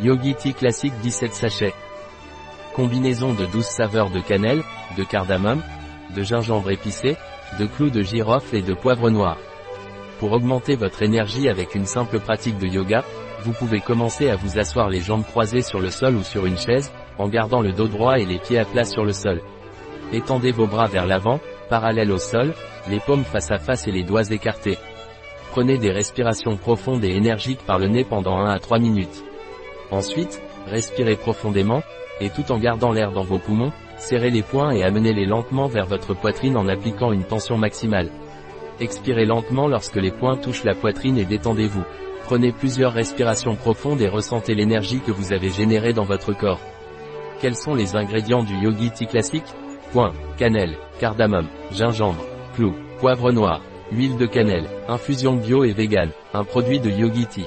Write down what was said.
Yogi Tea classique 17 sachets. Combinaison de 12 saveurs de cannelle, de cardamome, de gingembre épicé, de clous de girofle et de poivre noir. Pour augmenter votre énergie avec une simple pratique de yoga, vous pouvez commencer à vous asseoir les jambes croisées sur le sol ou sur une chaise, en gardant le dos droit et les pieds à plat sur le sol. Étendez vos bras vers l'avant, parallèles au sol, les paumes face à face et les doigts écartés. Prenez des respirations profondes et énergiques par le nez pendant 1 à 3 minutes. Ensuite, respirez profondément, et tout en gardant l'air dans vos poumons, serrez les poings et amenez-les lentement vers votre poitrine en appliquant une tension maximale. Expirez lentement lorsque les poings touchent la poitrine et détendez-vous. Prenez plusieurs respirations profondes et ressentez l'énergie que vous avez générée dans votre corps. Quels sont les ingrédients du Yogi classique? Point, cannelle, cardamome, gingembre, clou, poivre noir, huile de cannelle, infusion bio et vegan, un produit de Yogi.